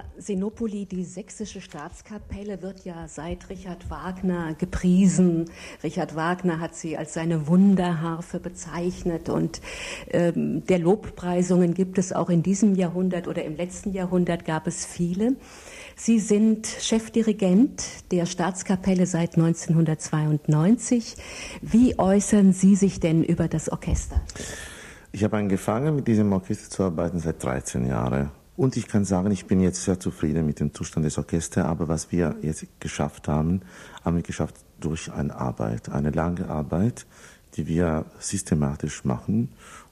Herr Sinopoli, die sächsische Staatskapelle wird ja seit Richard Wagner gepriesen. Richard Wagner hat sie als seine Wunderharfe bezeichnet und ähm, der Lobpreisungen gibt es auch in diesem Jahrhundert oder im letzten Jahrhundert gab es viele. Sie sind Chefdirigent der Staatskapelle seit 1992. Wie äußern Sie sich denn über das Orchester? Ich habe angefangen, mit diesem Orchester zu arbeiten seit 13 Jahren. Und ich kann sagen, ich bin jetzt sehr zufrieden mit dem Zustand des Orchesters, aber was wir jetzt geschafft haben, haben wir geschafft durch eine Arbeit, eine lange Arbeit, die wir systematisch machen.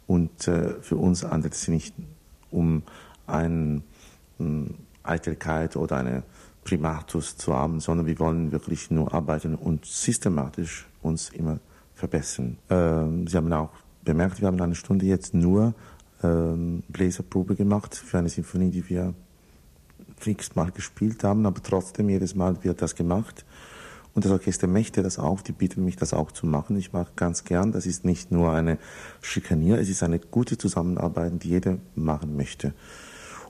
Und äh, für uns handelt es sich nicht um eine hm, Eitelkeit oder eine Primatus zu haben, sondern wir wollen wirklich nur arbeiten und systematisch uns immer verbessern. Ähm, Sie haben auch bemerkt, wir haben eine Stunde jetzt nur ähm, Bläserprobe gemacht für eine Sinfonie, die wir x-mal gespielt haben, aber trotzdem jedes Mal wird das gemacht. Und das Orchester möchte das auch, die bitten mich, das auch zu machen. Ich mache ganz gern. Das ist nicht nur eine Schikanier, es ist eine gute Zusammenarbeit, die jeder machen möchte.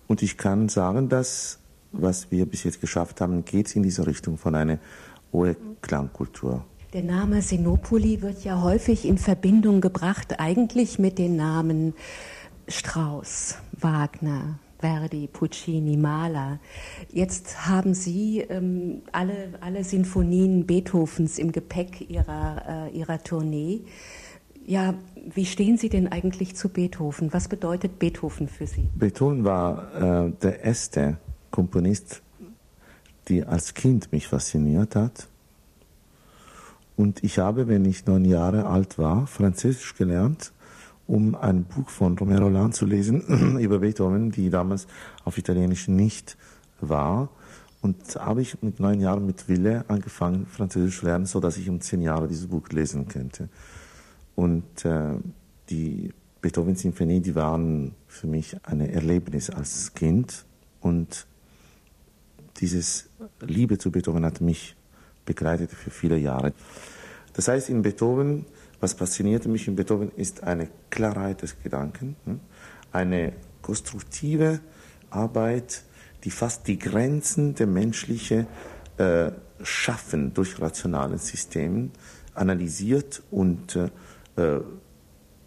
Und ich kann sagen, dass was wir bis jetzt geschafft haben, geht in diese Richtung von einer hohen Klangkultur. Der Name Sinopoli wird ja häufig in Verbindung gebracht, eigentlich mit den Namen Strauss, Wagner, Verdi, Puccini, Mahler. Jetzt haben Sie ähm, alle, alle Sinfonien Beethovens im Gepäck Ihrer, äh, Ihrer Tournee. Ja, wie stehen Sie denn eigentlich zu Beethoven? Was bedeutet Beethoven für Sie? Beethoven war äh, der erste Komponist, der als Kind mich fasziniert hat. Und ich habe, wenn ich neun Jahre alt war, Französisch gelernt um ein Buch von Romero Lan zu lesen über Beethoven, die damals auf Italienisch nicht war. Und habe ich mit neun Jahren mit Wille angefangen, Französisch zu lernen, so dass ich um zehn Jahre dieses Buch lesen könnte. Und äh, die Beethoven-Sinfonie, die waren für mich ein Erlebnis als Kind. Und dieses Liebe zu Beethoven hat mich begleitet für viele Jahre. Das heißt, in Beethoven was faszinierte mich in Beethoven ist eine Klarheit des Gedanken, hm? eine konstruktive Arbeit, die fast die Grenzen der menschlichen äh, Schaffen durch rationale Systeme analysiert und äh, äh,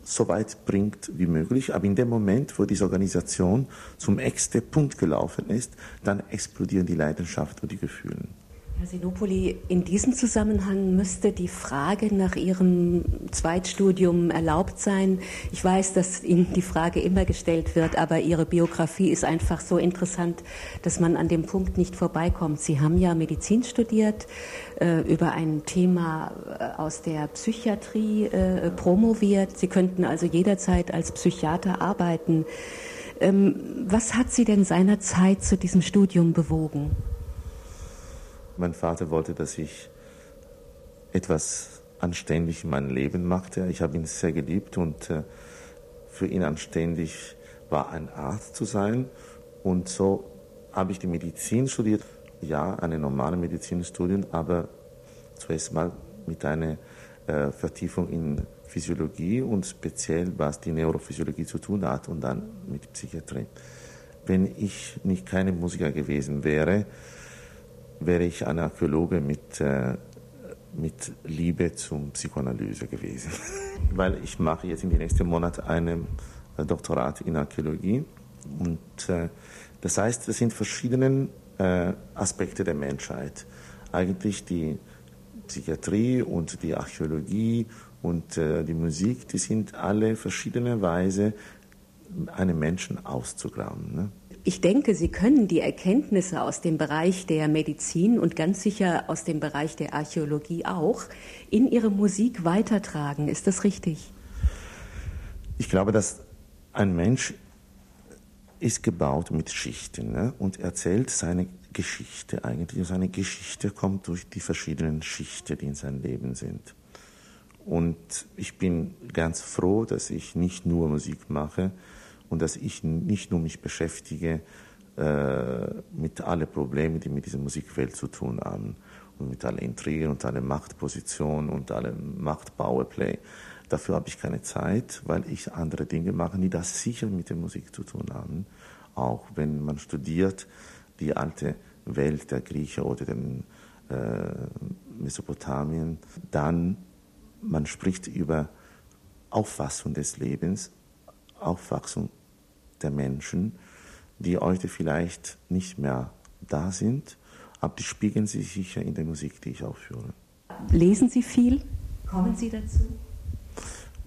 so weit bringt wie möglich. Aber in dem Moment, wo diese Organisation zum extra Punkt gelaufen ist, dann explodieren die Leidenschaft und die Gefühle. Herr Sinopoli, in diesem Zusammenhang müsste die Frage nach Ihrem Zweitstudium erlaubt sein. Ich weiß, dass Ihnen die Frage immer gestellt wird, aber Ihre Biografie ist einfach so interessant, dass man an dem Punkt nicht vorbeikommt. Sie haben ja Medizin studiert, äh, über ein Thema äh, aus der Psychiatrie äh, promoviert. Sie könnten also jederzeit als Psychiater arbeiten. Ähm, was hat Sie denn seinerzeit zu diesem Studium bewogen? Mein Vater wollte, dass ich etwas anständig in meinem Leben machte. Ich habe ihn sehr geliebt und äh, für ihn anständig war ein Arzt zu sein. Und so habe ich die Medizin studiert. Ja, eine normale Medizinstudium, aber zuerst mal mit einer äh, Vertiefung in Physiologie und speziell was die Neurophysiologie zu tun hat und dann mit Psychiatrie. Wenn ich nicht keine Musiker gewesen wäre, wäre ich ein Archäologe mit, äh, mit Liebe zum Psychoanalyse gewesen. Weil ich mache jetzt in den nächsten Monaten ein äh, Doktorat in Archäologie. Und äh, das heißt, es sind verschiedene äh, Aspekte der Menschheit. Eigentlich die Psychiatrie und die Archäologie und äh, die Musik, die sind alle verschiedene Weise, einen Menschen auszugraben. Ne? Ich denke, Sie können die Erkenntnisse aus dem Bereich der Medizin und ganz sicher aus dem Bereich der Archäologie auch in Ihre Musik weitertragen. Ist das richtig? Ich glaube, dass ein Mensch ist gebaut mit Schichten ne? und erzählt seine Geschichte eigentlich. Und seine Geschichte kommt durch die verschiedenen Schichten, die in seinem Leben sind. Und ich bin ganz froh, dass ich nicht nur Musik mache, und dass ich nicht nur mich beschäftige äh, mit allen Problemen, die mit dieser Musikwelt zu tun haben und mit allen Intrigen und allen Machtpositionen und allem Machtpowerplay. Dafür habe ich keine Zeit, weil ich andere Dinge mache, die das sicher mit der Musik zu tun haben. Auch wenn man studiert, die alte Welt der Griechen oder den äh, Mesopotamien, dann man spricht über Auffassung des Lebens, Aufwachsung der Menschen, die heute vielleicht nicht mehr da sind, aber die spiegeln sich sicher in der Musik, die ich aufführe. Lesen Sie viel? Kommen Sie dazu?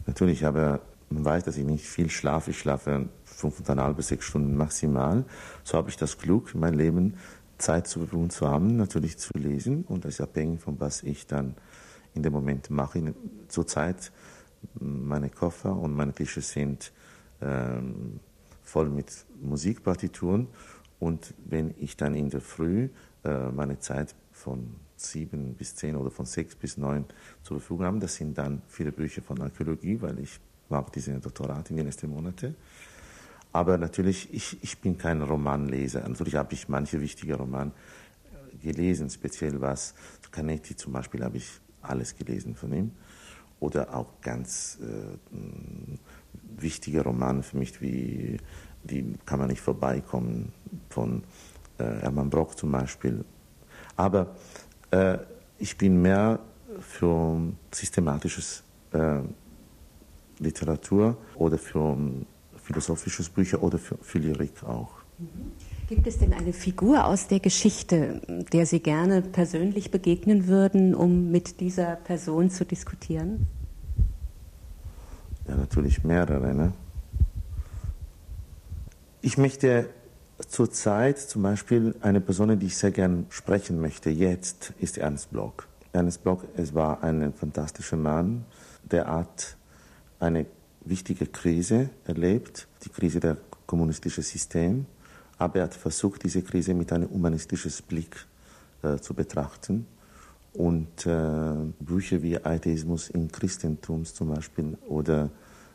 Natürlich, aber man weiß, dass ich nicht viel schlafe. Ich schlafe fünfeinhalb bis sechs Stunden maximal. So habe ich das Glück, mein Leben Zeit zur Verfügung zu haben, natürlich zu lesen. Und das ist abhängig von was ich dann in dem Moment mache. Zurzeit meine Koffer und meine Tische sind ähm, voll mit Musikpartituren. Und wenn ich dann in der Früh äh, meine Zeit von sieben bis zehn oder von sechs bis neun zur Verfügung habe, das sind dann viele Bücher von Archäologie, weil ich mache diese Doktorat in den nächsten Monaten. Aber natürlich, ich, ich bin kein Romanleser. Natürlich habe ich manche wichtige Romane gelesen, speziell was Canetti zum Beispiel habe ich alles gelesen von ihm. Oder auch ganz äh, wichtige Romane für mich, wie die kann man nicht vorbeikommen, von äh, Hermann Brock zum Beispiel. Aber äh, ich bin mehr für systematisches äh, Literatur oder für philosophisches Bücher oder für, für Lyrik auch. Gibt es denn eine Figur aus der Geschichte, der Sie gerne persönlich begegnen würden, um mit dieser Person zu diskutieren? Ja, natürlich mehrere. Ne? Ich möchte zurzeit zum Beispiel eine Person, die ich sehr gern sprechen möchte, jetzt, ist Ernst Bloch. Ernst Bloch, es war ein fantastischer Mann, der hat eine wichtige Krise erlebt, die Krise der kommunistischen System aber er hat versucht, diese Krise mit einem humanistischen Blick äh, zu betrachten. Und äh, Bücher wie Atheismus im Christentum zum Beispiel oder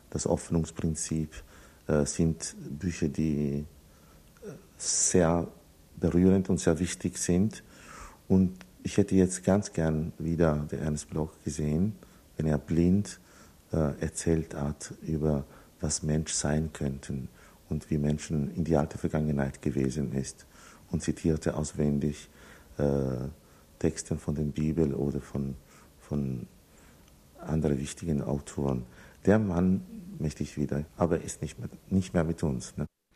das Öffnungsprinzip äh, sind Bücher, die äh, sehr berührend und sehr wichtig sind. Und ich hätte jetzt ganz gern wieder den Ernst Bloch gesehen, wenn er blind äh, erzählt hat über was Mensch sein könnten und wie Menschen in die alte Vergangenheit gewesen ist und zitierte auswendig äh, Texte von der Bibel oder von, von anderen wichtigen Autoren. Der Mann möchte ich wieder, aber ist nicht mehr, nicht mehr mit uns. Ne?